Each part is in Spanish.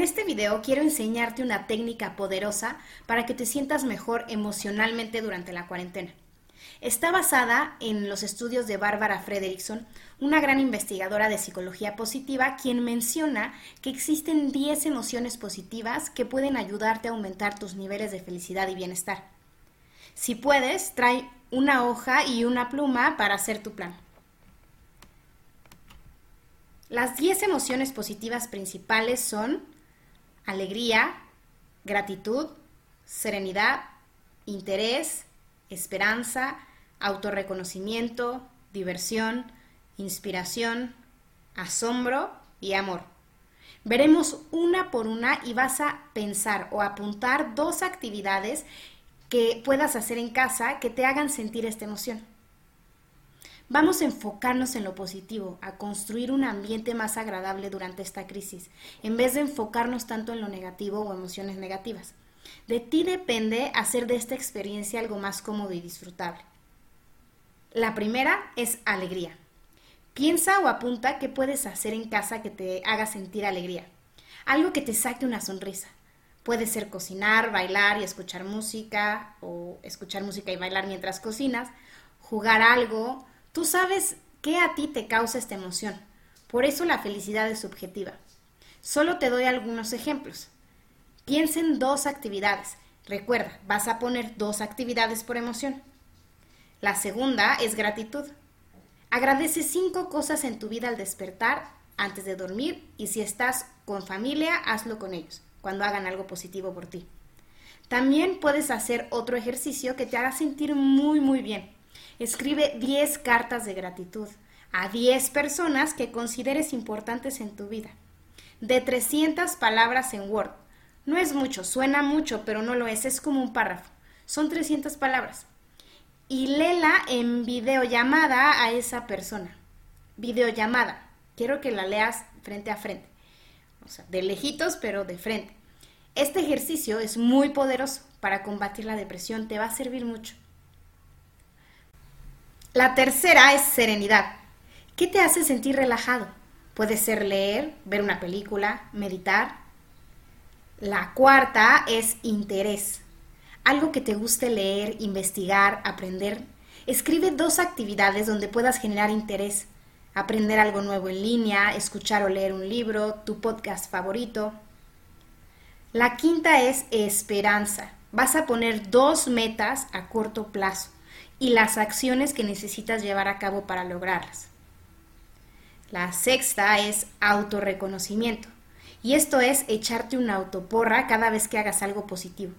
este video quiero enseñarte una técnica poderosa para que te sientas mejor emocionalmente durante la cuarentena. Está basada en los estudios de Bárbara Frederickson, una gran investigadora de psicología positiva, quien menciona que existen 10 emociones positivas que pueden ayudarte a aumentar tus niveles de felicidad y bienestar. Si puedes, trae una hoja y una pluma para hacer tu plan. Las 10 emociones positivas principales son alegría, gratitud, serenidad, interés, esperanza, autorreconocimiento, diversión, inspiración, asombro y amor. Veremos una por una y vas a pensar o apuntar dos actividades que puedas hacer en casa que te hagan sentir esta emoción. Vamos a enfocarnos en lo positivo, a construir un ambiente más agradable durante esta crisis, en vez de enfocarnos tanto en lo negativo o emociones negativas. De ti depende hacer de esta experiencia algo más cómodo y disfrutable. La primera es alegría. Piensa o apunta qué puedes hacer en casa que te haga sentir alegría. Algo que te saque una sonrisa. Puede ser cocinar, bailar y escuchar música, o escuchar música y bailar mientras cocinas, jugar algo, Tú sabes qué a ti te causa esta emoción. Por eso la felicidad es subjetiva. Solo te doy algunos ejemplos. Piensa en dos actividades. Recuerda, vas a poner dos actividades por emoción. La segunda es gratitud. Agradece cinco cosas en tu vida al despertar, antes de dormir y si estás con familia, hazlo con ellos, cuando hagan algo positivo por ti. También puedes hacer otro ejercicio que te haga sentir muy, muy bien. Escribe 10 cartas de gratitud a 10 personas que consideres importantes en tu vida. De 300 palabras en Word. No es mucho, suena mucho, pero no lo es, es como un párrafo. Son 300 palabras. Y léela en videollamada a esa persona. Videollamada. Quiero que la leas frente a frente. O sea, de lejitos, pero de frente. Este ejercicio es muy poderoso para combatir la depresión, te va a servir mucho. La tercera es serenidad. ¿Qué te hace sentir relajado? Puede ser leer, ver una película, meditar. La cuarta es interés. Algo que te guste leer, investigar, aprender. Escribe dos actividades donde puedas generar interés. Aprender algo nuevo en línea, escuchar o leer un libro, tu podcast favorito. La quinta es esperanza. Vas a poner dos metas a corto plazo y las acciones que necesitas llevar a cabo para lograrlas. La sexta es autorreconocimiento. Y esto es echarte una autoporra cada vez que hagas algo positivo,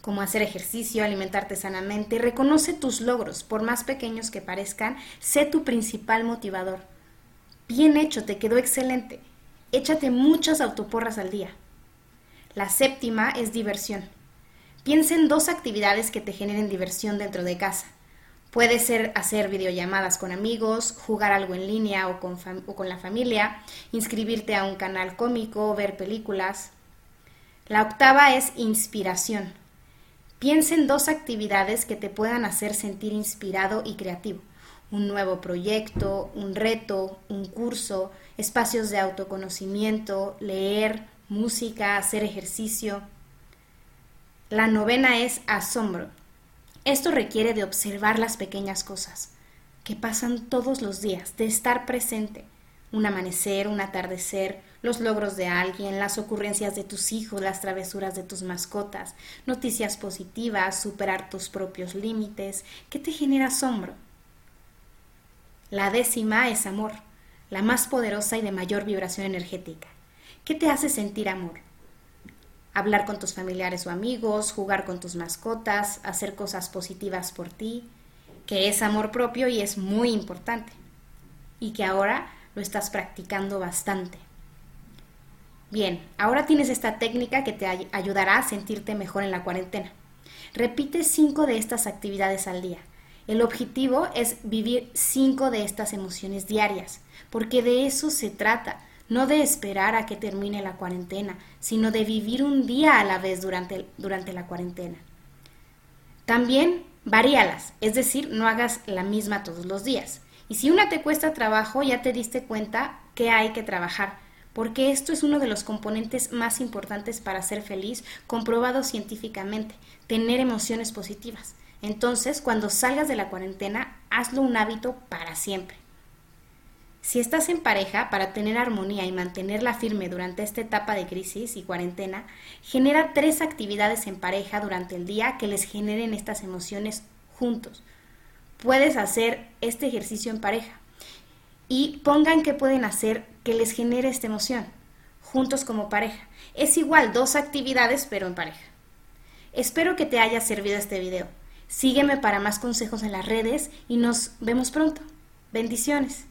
como hacer ejercicio, alimentarte sanamente. Reconoce tus logros, por más pequeños que parezcan, sé tu principal motivador. Bien hecho, te quedó excelente. Échate muchas autoporras al día. La séptima es diversión. Piensa en dos actividades que te generen diversión dentro de casa. Puede ser hacer videollamadas con amigos, jugar algo en línea o con, la familia, inscribirte a un canal cómico, ver películas. La octava es inspiración. Piensa en dos actividades que te puedan hacer sentir inspirado y creativo. Un nuevo proyecto, un reto, un curso, espacios de autoconocimiento, leer, música, hacer ejercicio. La novena es asombro. Esto requiere de observar las pequeñas cosas que pasan todos los días, de estar presente. Un amanecer, un atardecer, los logros de alguien, las ocurrencias de tus hijos, las travesuras de tus mascotas, noticias positivas, superar tus propios límites, ¿qué te genera asombro? La décima es amor, la más poderosa y de mayor vibración energética. ¿Qué te hace sentir amor? Hablar con tus familiares o amigos, jugar con tus mascotas, hacer cosas positivas por ti, que es amor propio y es muy importante, y que ahora lo estás practicando bastante. Bien, ahora tienes esta técnica que te ayudará a sentirte mejor en la cuarentena. Repite cinco de estas actividades al día. El objetivo es vivir cinco de estas emociones diarias, porque de eso se trata no de esperar a que termine la cuarentena, sino de vivir un día a la vez durante, durante la cuarentena. También varíalas, es decir, no hagas la misma todos los días. Y si una te cuesta trabajo, ya te diste cuenta que hay que trabajar, porque esto es uno de los componentes más importantes para ser feliz, comprobado científicamente, tener emociones positivas. Entonces, cuando salgas de la cuarentena, hazlo un hábito para siempre. Si estás en pareja, para tener armonía y mantenerla firme durante esta etapa de crisis y cuarentena, genera tres actividades en pareja durante el día que les generen estas emociones juntos. Puedes hacer este ejercicio en pareja y pongan qué pueden hacer que les genere esta emoción, juntos como pareja. Es igual dos actividades, pero en pareja. Espero que te haya servido este video. Sígueme para más consejos en las redes y nos vemos pronto. Bendiciones.